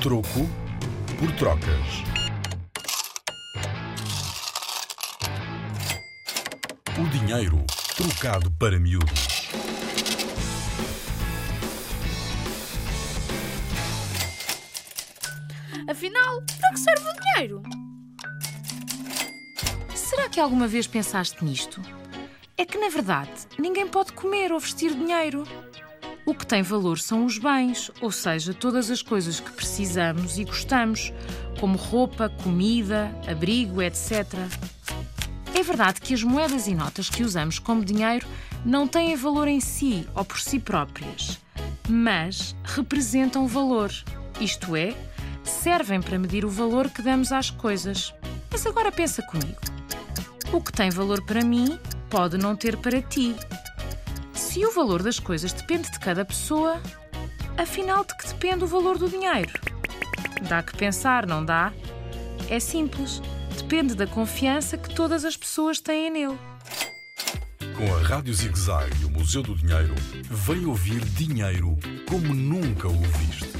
Troco por trocas. O dinheiro trocado para miúdos. Afinal, para que serve o dinheiro? Será que alguma vez pensaste nisto? É que, na verdade, ninguém pode comer ou vestir dinheiro. O que tem valor são os bens, ou seja, todas as coisas que precisamos e gostamos, como roupa, comida, abrigo, etc. É verdade que as moedas e notas que usamos como dinheiro não têm valor em si ou por si próprias, mas representam valor, isto é, servem para medir o valor que damos às coisas. Mas agora pensa comigo. O que tem valor para mim pode não ter para ti. Se o valor das coisas depende de cada pessoa, afinal de que depende o valor do dinheiro? Dá que pensar, não dá? É simples. Depende da confiança que todas as pessoas têm nele. Com a Rádio Zig Zag e o Museu do Dinheiro, vem ouvir dinheiro como nunca o ouviste.